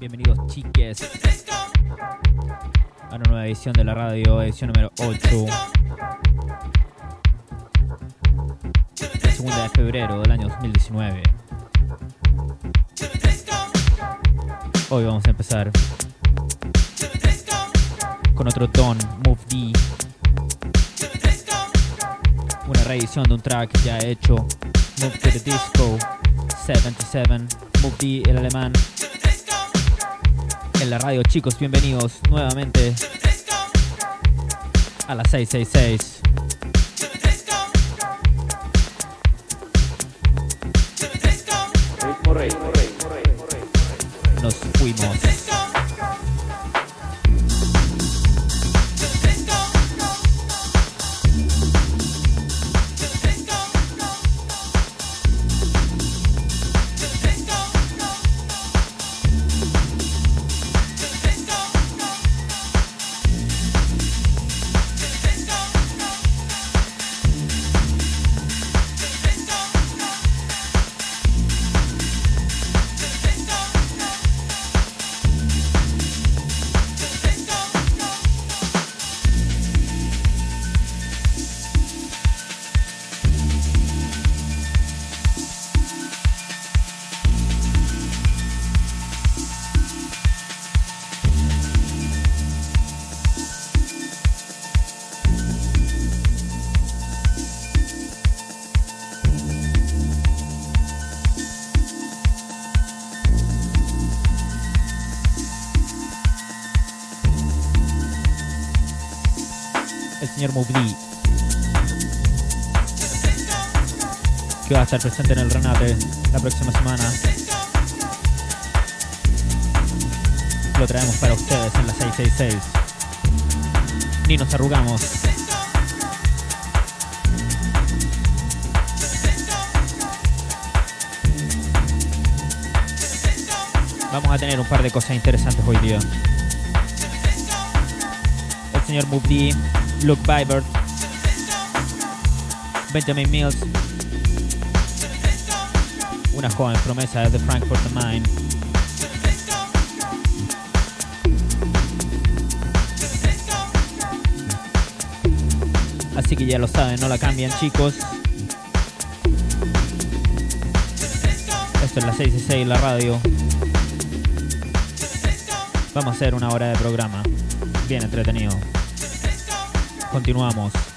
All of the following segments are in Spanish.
Bienvenidos chiques a una nueva edición de la radio, edición número 8. La segunda de febrero del año 2019. Hoy vamos a empezar con otro Don Move D. Una reedición de un track ya hecho. Move to the Disco 77. Move D, el alemán. En la radio, chicos, bienvenidos nuevamente a la 666. Nos fuimos. Señor Mubdi, que va a estar presente en el Renate la próxima semana. Lo traemos para ustedes en la 666. Ni nos arrugamos. Vamos a tener un par de cosas interesantes hoy día. El señor Mubdi Luke Vibert, Benjamin Mills, una joven promesa de Frankfurt am Main. Así que ya lo saben, no la cambian chicos. Esto es la 6 y 6, la radio. Vamos a hacer una hora de programa. Bien entretenido. Continuamos.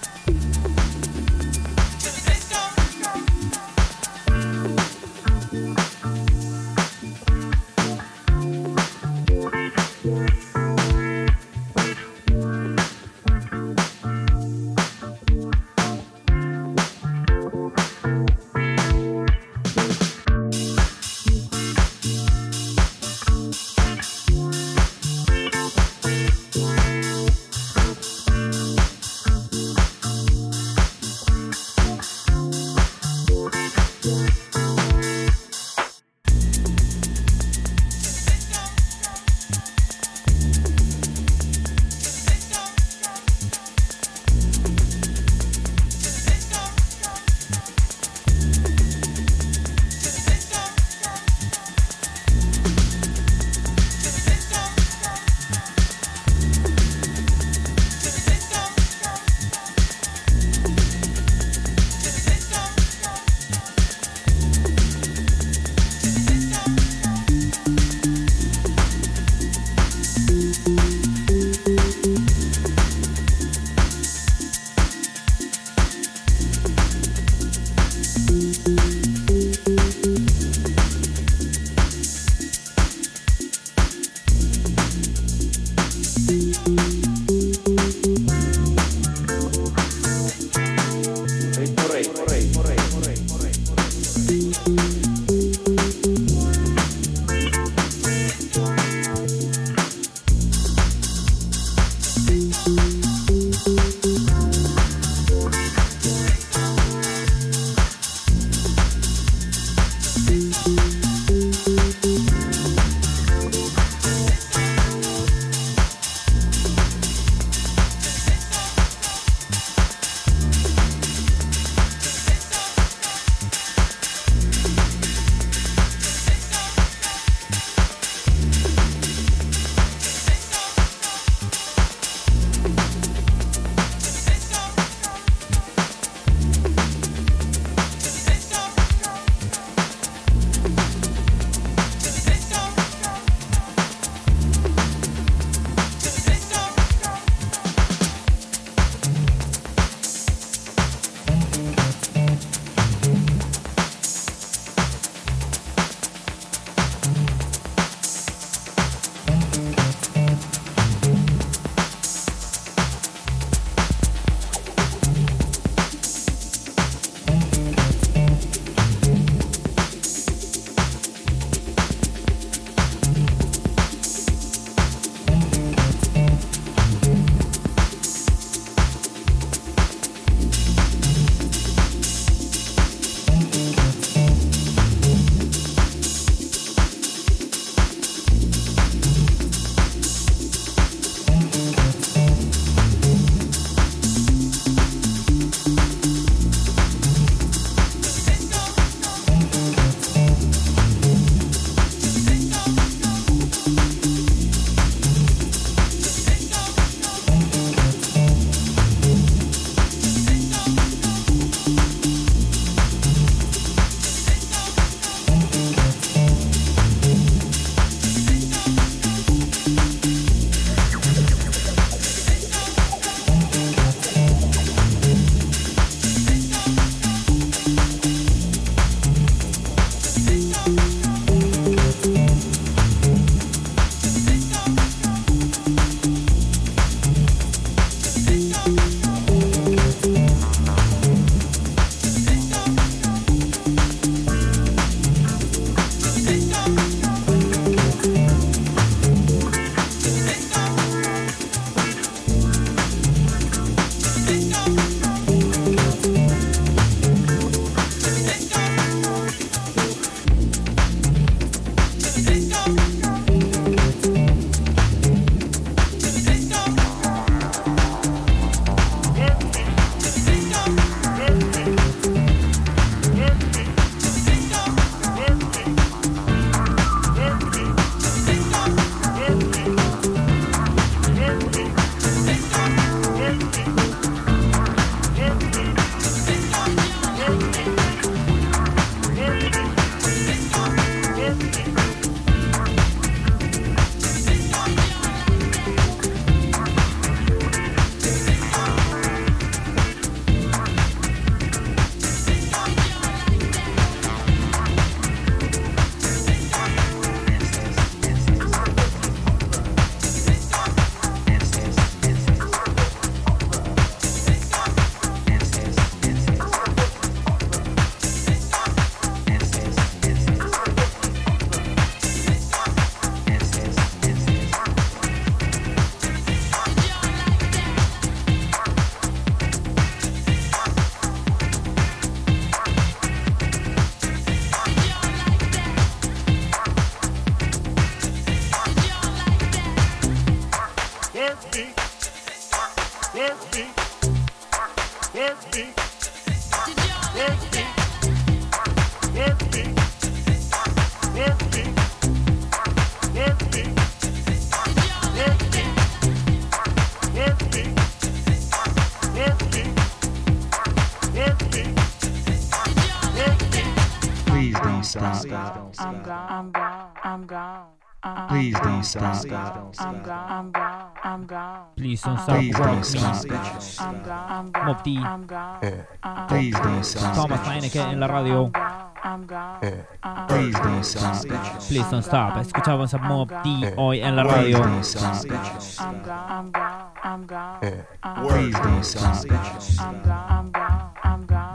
Please don't stop. Mob D. I'm gone. Please don't stop. Thomas Heineke en la radio. Please don't stop. Please don't stop. Escuchamos a Mob D hoy en la radio. Please don't stop.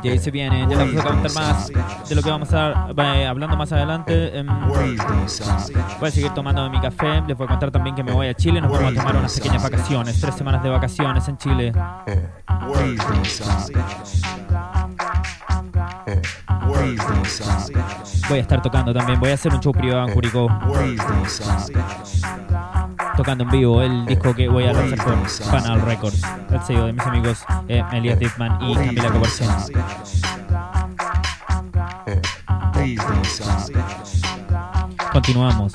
Y ahí se viene, ya les voy a contar más de lo que vamos a estar eh, hablando más adelante. Em. Voy a seguir tomando mi café. Les voy a contar también que me voy a Chile. Nos vamos a tomar unas pequeñas vacaciones. Tres semanas de vacaciones en Chile. Stop. Voy a estar tocando también. Voy a hacer un show privado en Curicó. Tocando en vivo el disco que voy a lanzar con Panal Records. El sello de mis amigos eh, Elias y Camila stop. Continuamos.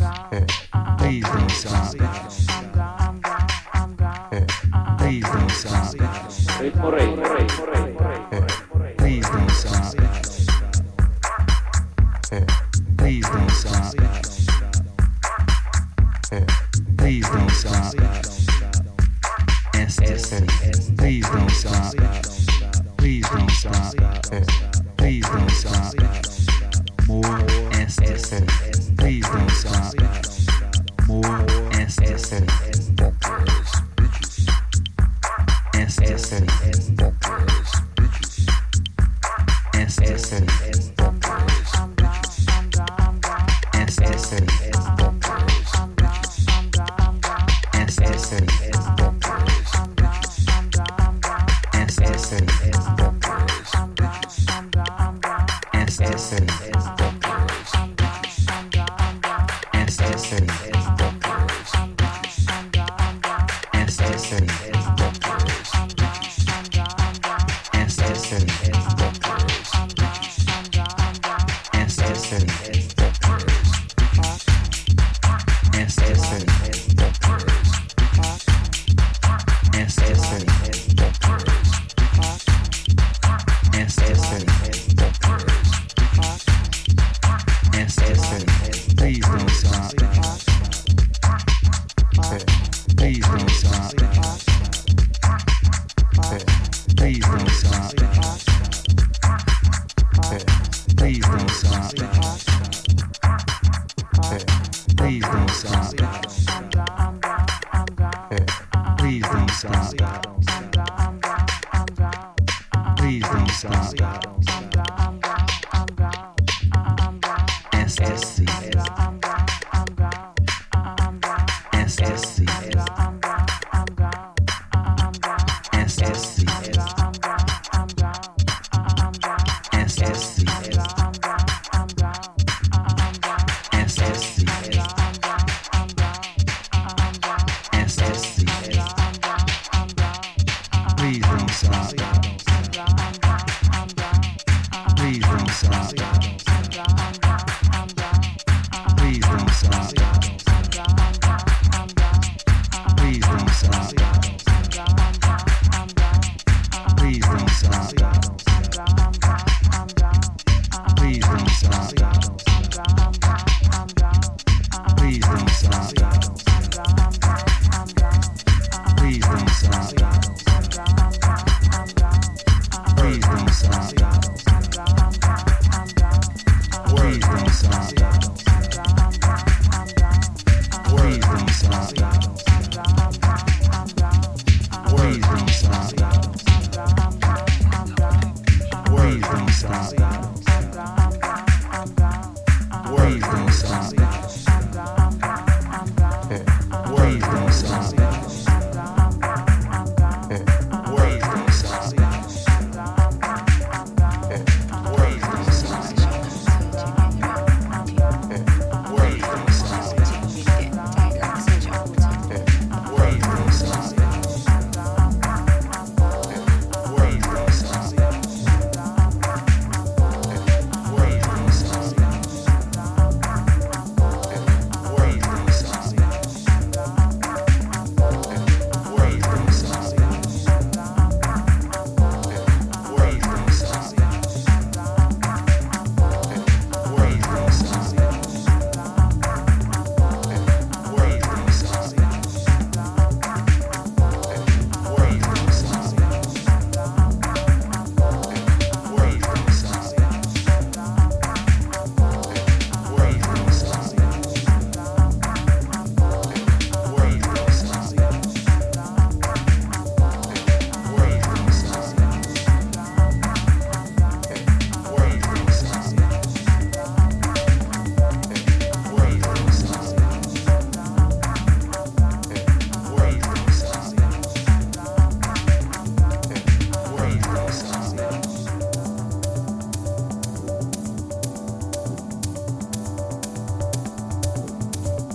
Action.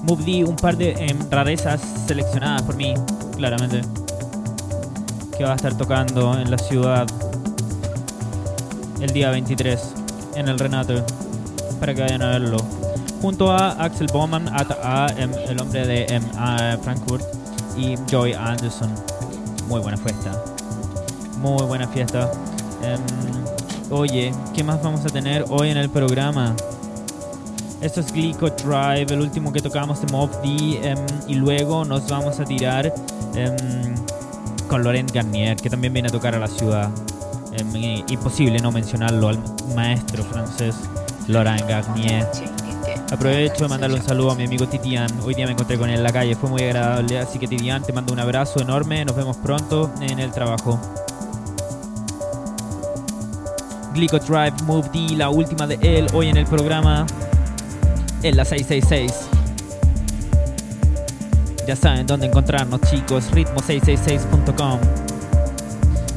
Move D, un par de em, rarezas seleccionadas por mí, claramente. Que va a estar tocando en la ciudad el día 23 en el Renato. Para que vayan a verlo. Junto a Axel Bowman, a, a, em, el hombre de em, a Frankfurt y Joy Anderson. Muy buena fiesta. Muy buena fiesta. Oye, ¿qué más vamos a tener hoy en el programa? Esto es Glico Drive, el último que tocamos de Mob D. em, y luego nos vamos a tirar em, con Laurent Garnier, que también viene a tocar a la ciudad. Em, i- imposible no mencionarlo al maestro francés Laurent Garnier. Aprovecho de mandarle un saludo a mi amigo Titian. Hoy día me encontré con él en la calle, fue muy agradable. Así que Titian, te mando un abrazo enorme. Nos vemos pronto en el trabajo. Glico Drive Move D, la última de él hoy en el programa. En la 666. Ya saben dónde encontrarnos, chicos. Ritmo666.com.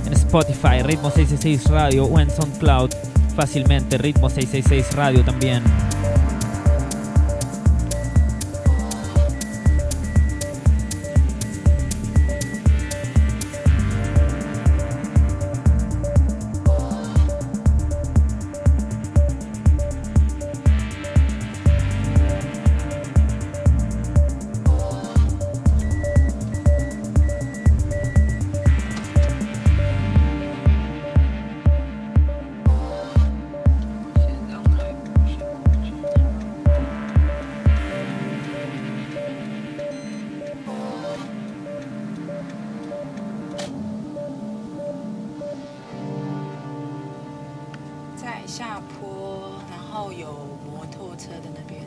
En Spotify, Ritmo 666 Radio o en SoundCloud. Fácilmente, Ritmo 666 Radio también. 下坡，然后有摩托车的那边。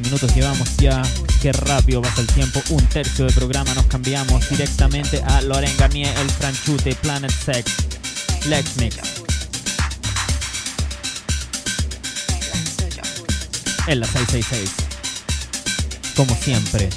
minutos llevamos ya. Qué rápido pasa el tiempo. Un tercio de programa nos cambiamos directamente a Loren Garnier, el franchute, Planet Sex, Lex Mix. En la 666. Como siempre.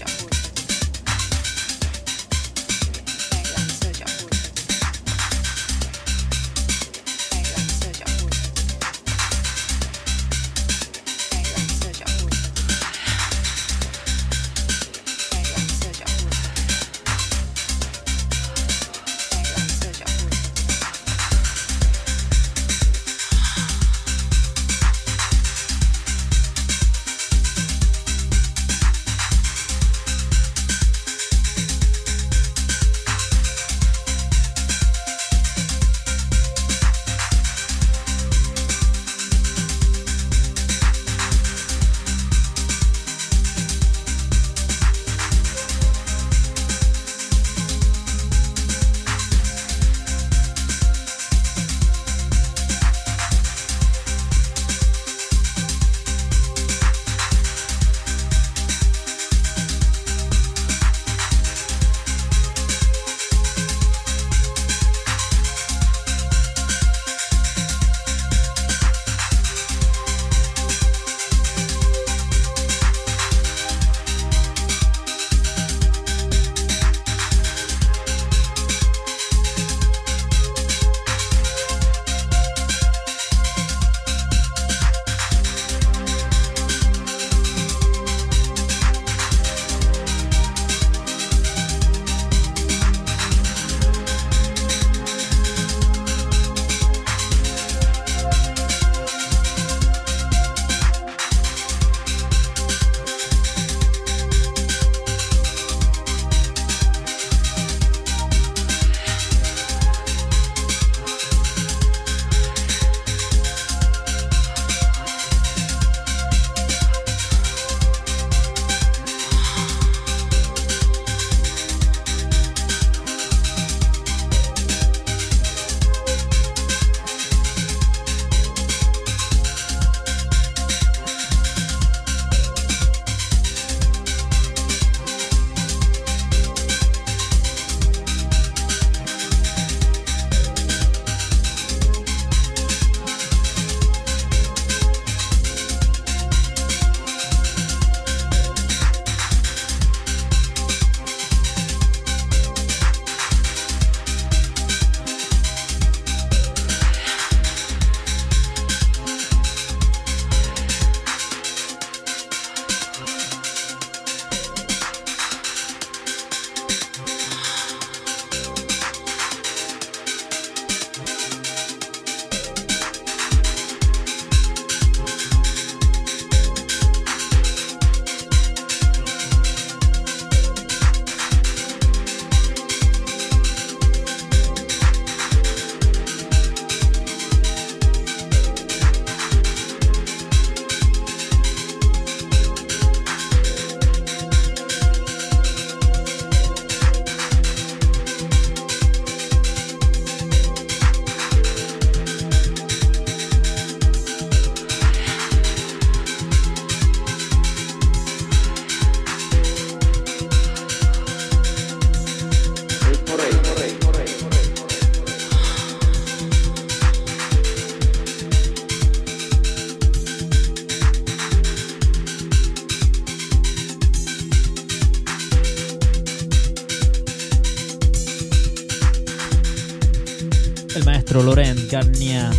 Garnier.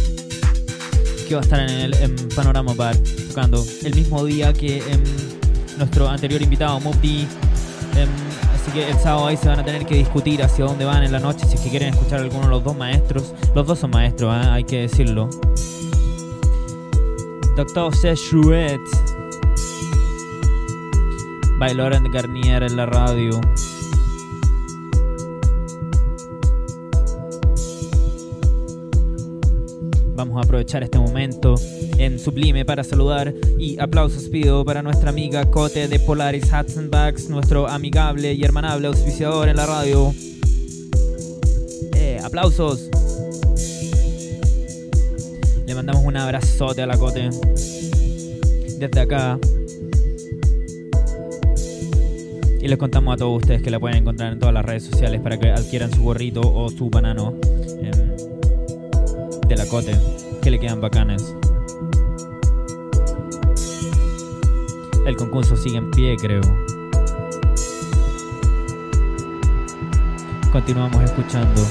Que va a estar en el Panorama Bar tocando el mismo día que em, nuestro anterior invitado, Mopti. Em, así que el sábado ahí se van a tener que discutir hacia dónde van en la noche. Si es que quieren escuchar alguno de los dos maestros. Los dos son maestros, ¿ah? hay que decirlo. Doctor Sechouet. By Laurent Garnier en la radio. Vamos a aprovechar este momento en Sublime para saludar y aplausos pido para nuestra amiga Cote de Polaris Hats and Bags, nuestro amigable y hermanable auspiciador en la radio. Eh, aplausos. Le mandamos un abrazote a la Cote. Desde acá. Y les contamos a todos ustedes que la pueden encontrar en todas las redes sociales para que adquieran su gorrito o su banano em, de la Cote, que le quedan bacanes. El concurso sigue en pie, creo. Continuamos escuchando.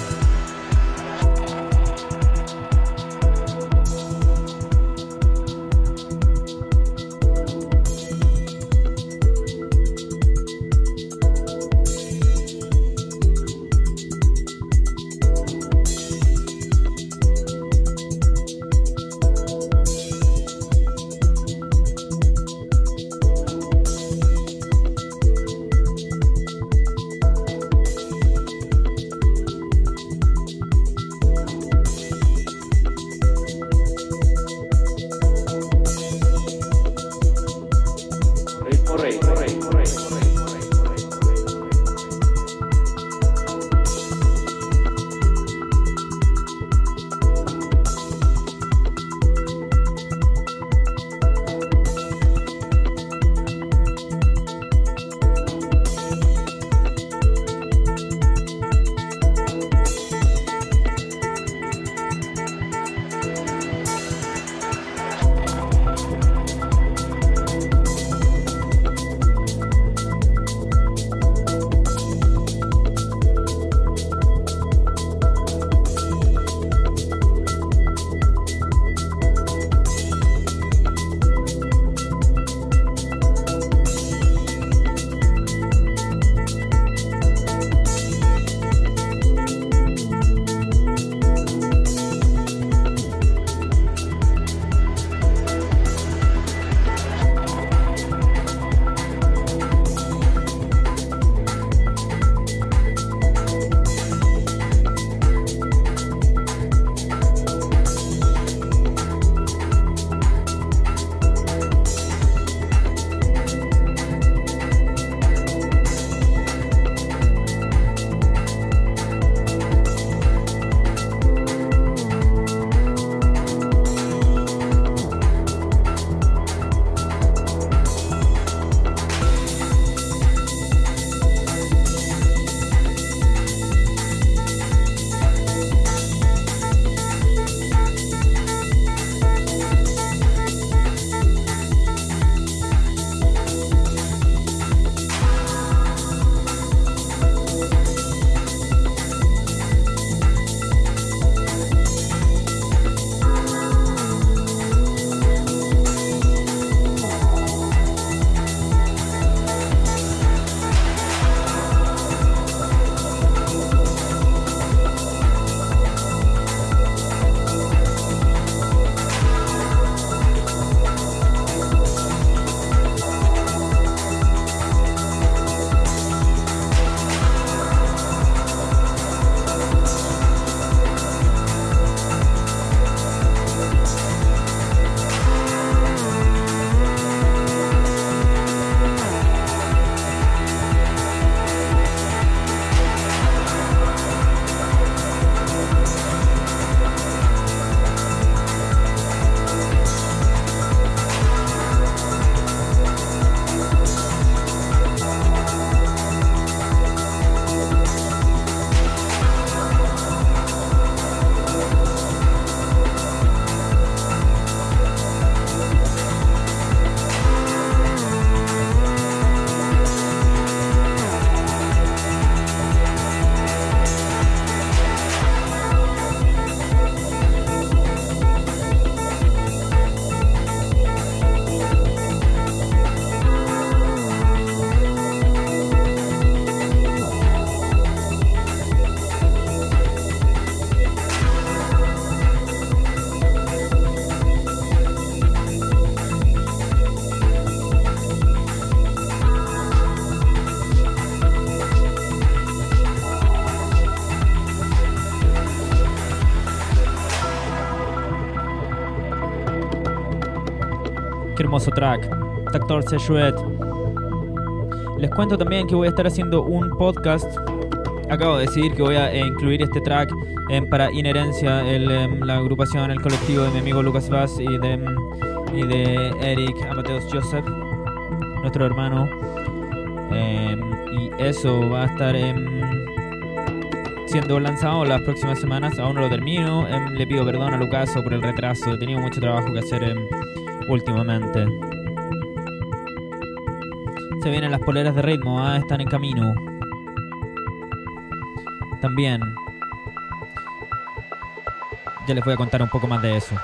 Hermoso track. Doctor Seshuet. Les cuento también que voy a estar haciendo un podcast. Acabo de decidir que voy a eh, incluir este track em, para Inherencia, el, em, la agrupación, el colectivo de mi amigo Lucas Vaz y de, em, y de Eric Amateus Joseph, nuestro hermano. Em, y eso va a estar siendo lanzado las próximas semanas. Aún no lo termino. Le pido perdón a Lucaso por el retraso. He tenido mucho trabajo que hacer em, últimamente. Se vienen las poleras de ritmo, ¿eh? están en camino. También. Ya les voy a contar un poco más de eso.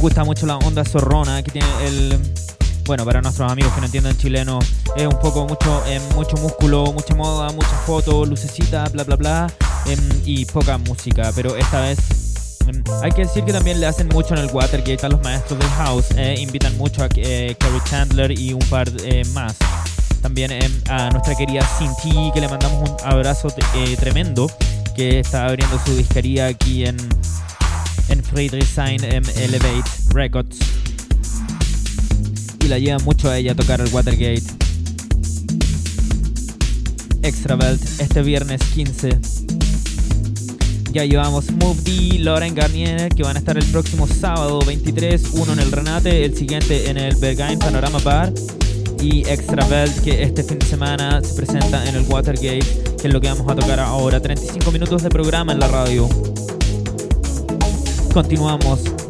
gusta mucho la onda zorrona, que tiene el... Bueno, para nuestros amigos que no entienden chileno, es un poco mucho, eh, mucho músculo, mucha moda, muchas fotos, lucecitas, bla, bla, bla, eh, y poca música, pero esta vez em, hay que decir que también le hacen mucho en el Watergate a los maestros del house. Eh, invitan mucho a eh, Carrie Chandler y un par eh, más. También em, a nuestra querida Cinti, que le mandamos un abrazo eh, tremendo, que está abriendo su disquería aquí en en Friedrichshain em, Elevate Records. Y la lleva mucho a ella a tocar el Watergate. Extravelt este viernes 15. Ya llevamos Move D, Lauren Garnier, que van a estar el próximo sábado 23, uno en el Renate, el siguiente en el Berghain Panorama Bar. Y Extravelt, que este fin de semana se presenta en el Watergate, que es lo que vamos a tocar ahora. 35 minutos de programa en la radio. Continuamos.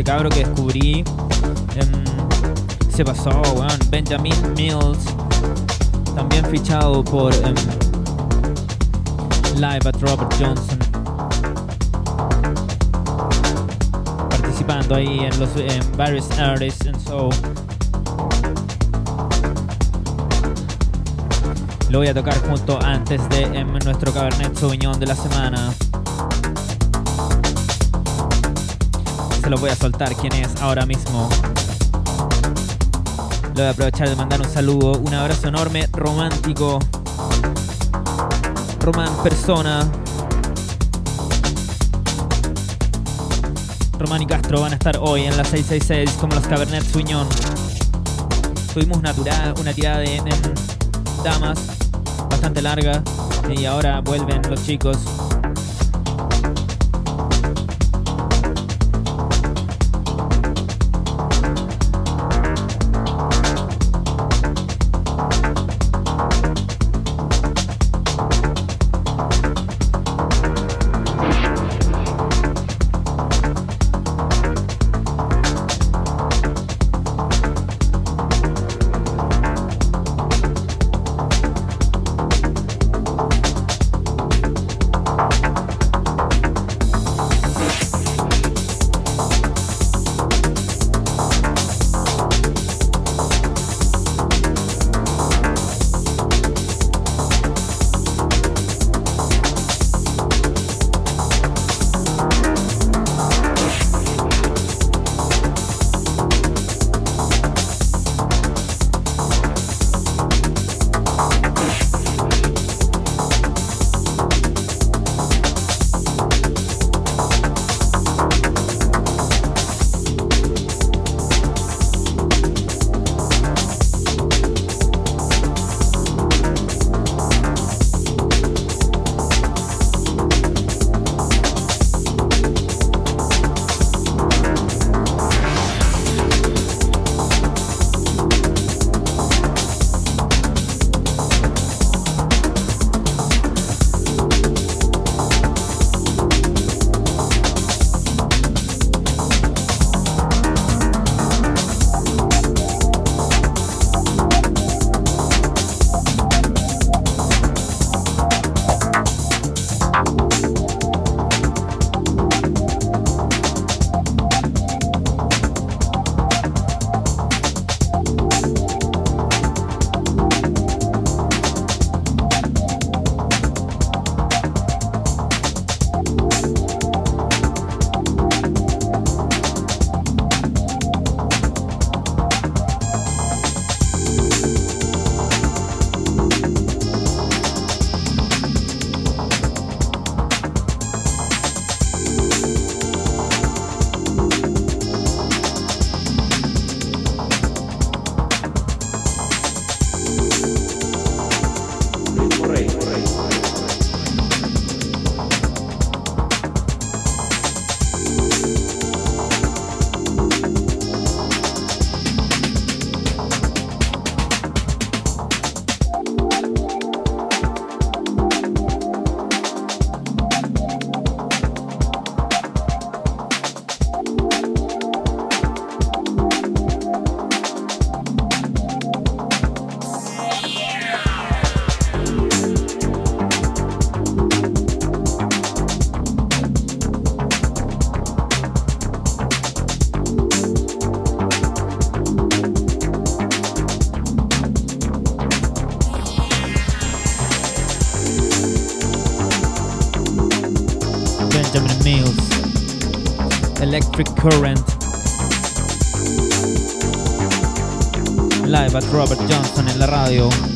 Este cabro que descubrí. em, se pasó, weón. Benjamin Mills. También fichado por em, Live at Robert Johnson. Participando ahí en los en various artists and so. Lo voy a tocar junto antes de em, nuestro Cabernet Sauvignon de la semana. Se lo voy a soltar quién es ahora mismo. Le voy a aprovechar de mandar un saludo, un abrazo enorme, romántico. Román Persona. Román y Castro van a estar hoy en la 666 como los Cabernet Sauvignon. Tuvimos una, tura- una tirada de en damas bastante larga y ahora vuelven los chicos. Current, live at Robert Johnson en la radio.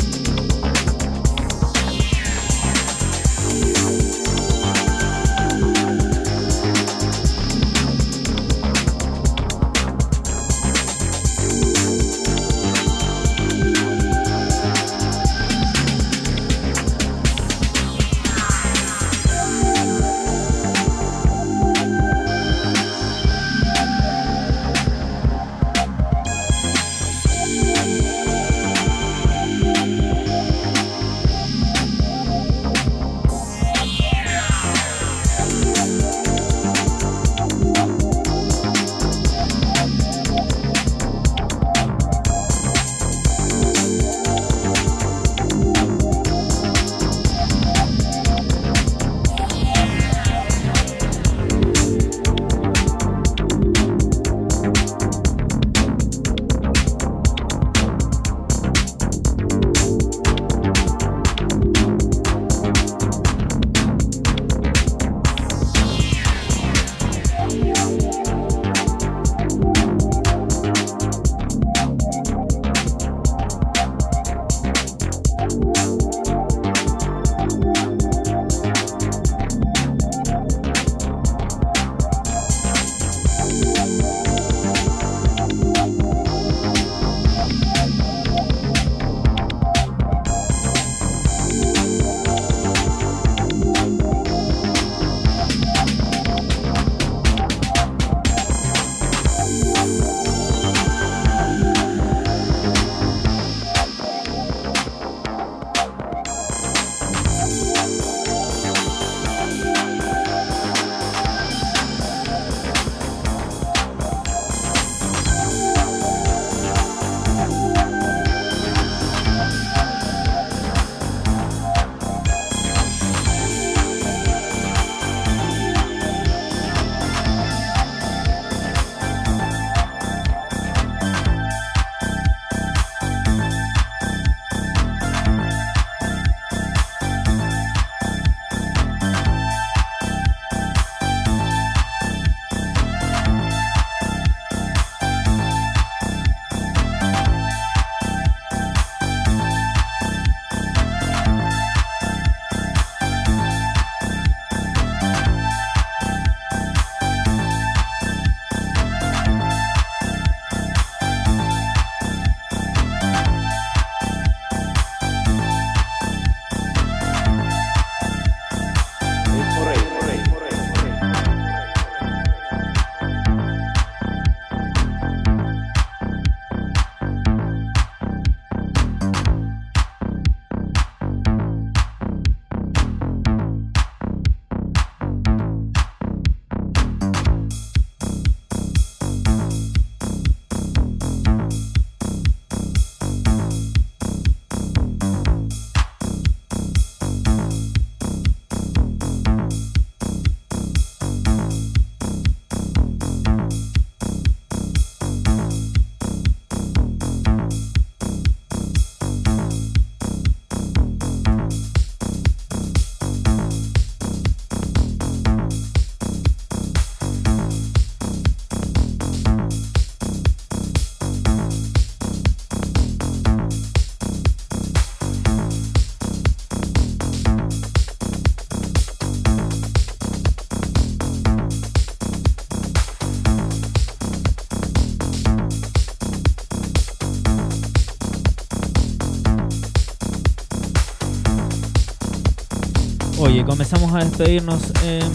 Comenzamos a despedirnos em,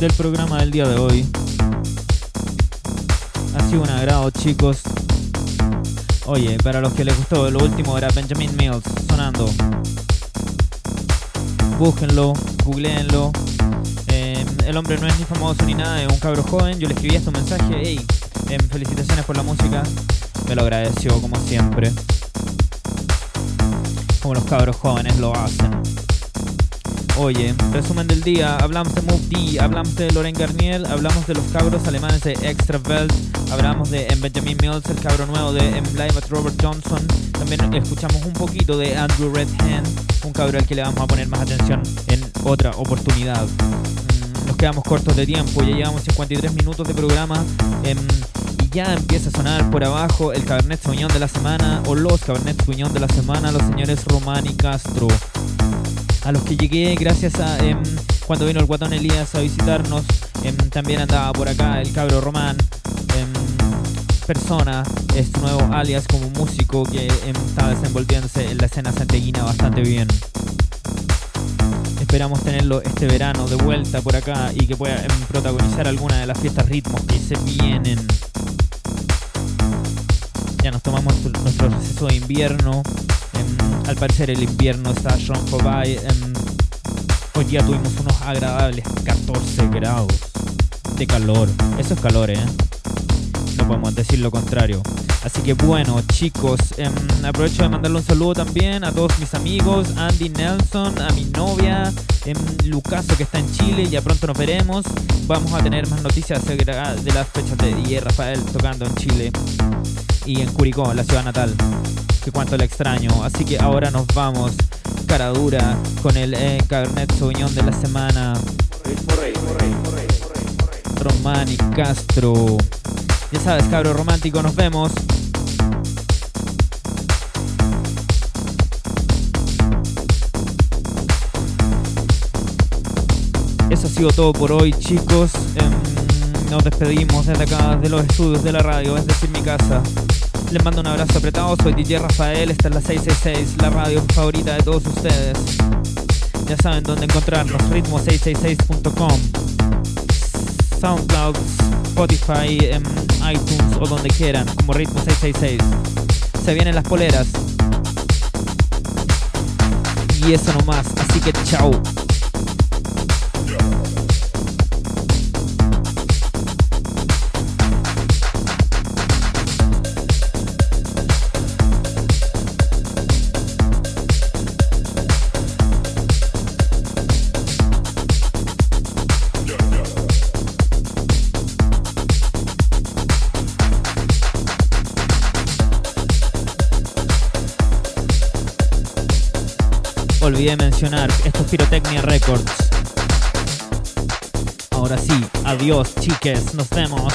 del programa del día de hoy. Ha sido un agrado, chicos. Oye, para los que les gustó, lo último era Benjamin Mills sonando. Búsquenlo, googleenlo. Em, el hombre no es ni famoso ni nada, es un cabro joven. Yo le escribí este mensaje, hey, em, felicitaciones por la música. Me lo agradeció como siempre. Como los cabros jóvenes lo hacen. Oye, resumen del día, hablamos de Move D, hablamos de Loren Garnier, hablamos de los cabros alemanes de Extra Belt, hablamos de en Benjamin Mills, el cabro nuevo de en Live at Robert Johnson, también escuchamos un poquito de Andrew Redhand, un cabro al que le vamos a poner más atención en otra oportunidad. Mm, Nos quedamos cortos de tiempo, ya llevamos 53 minutos de programa y ya empieza a sonar por abajo el Cabernet Sauvignon de la semana o los Cabernet Sauvignon de la semana, los señores Román y Castro a los que llegué gracias a em, cuando vino el guatón Elías a visitarnos. em, también andaba por acá el cabro Román, em, persona, es nuevo alias como músico que está desenvolviéndose en la escena santeguina bastante bien. Esperamos tenerlo este verano de vuelta por acá y que pueda protagonizar alguna de las fiestas ritmos que se vienen. Ya nos tomamos nuestro receso de invierno. Em, al parecer el invierno está by. Em, hoy día tuvimos unos agradables 14 grados de calor. Eso es calor, ¿eh? No podemos decir lo contrario. Así que bueno, chicos, em, aprovecho de mandarle un saludo también a todos mis amigos, Andy Nelson, a mi novia, Lucaso que está en Chile, ya pronto nos veremos. Vamos a tener más noticias de las fechas de y Rafael tocando en Chile y en Curicó, la ciudad natal. Que cuánto le extraño. Así que ahora nos vamos, cara dura, con el eh, Cabernet Sauvignon de la semana. Román y Castro. Ya sabes, cabro romántico, nos vemos. Eso ha sido todo por hoy, chicos. Em, nos despedimos desde acá, de los estudios de la radio, es decir, mi casa. Les mando un abrazo apretado, soy DJ Rafael, esta es la 666, la radio favorita de todos ustedes. Ya saben dónde encontrarnos, ritmo666.com, SoundCloud, Spotify, em, iTunes o donde quieran, como ritmo 666. Se vienen las poleras. Y eso nomás, así que chao. Olvidé mencionar, esto es Pirotecnia Records. Ahora sí, adiós chiques, nos vemos.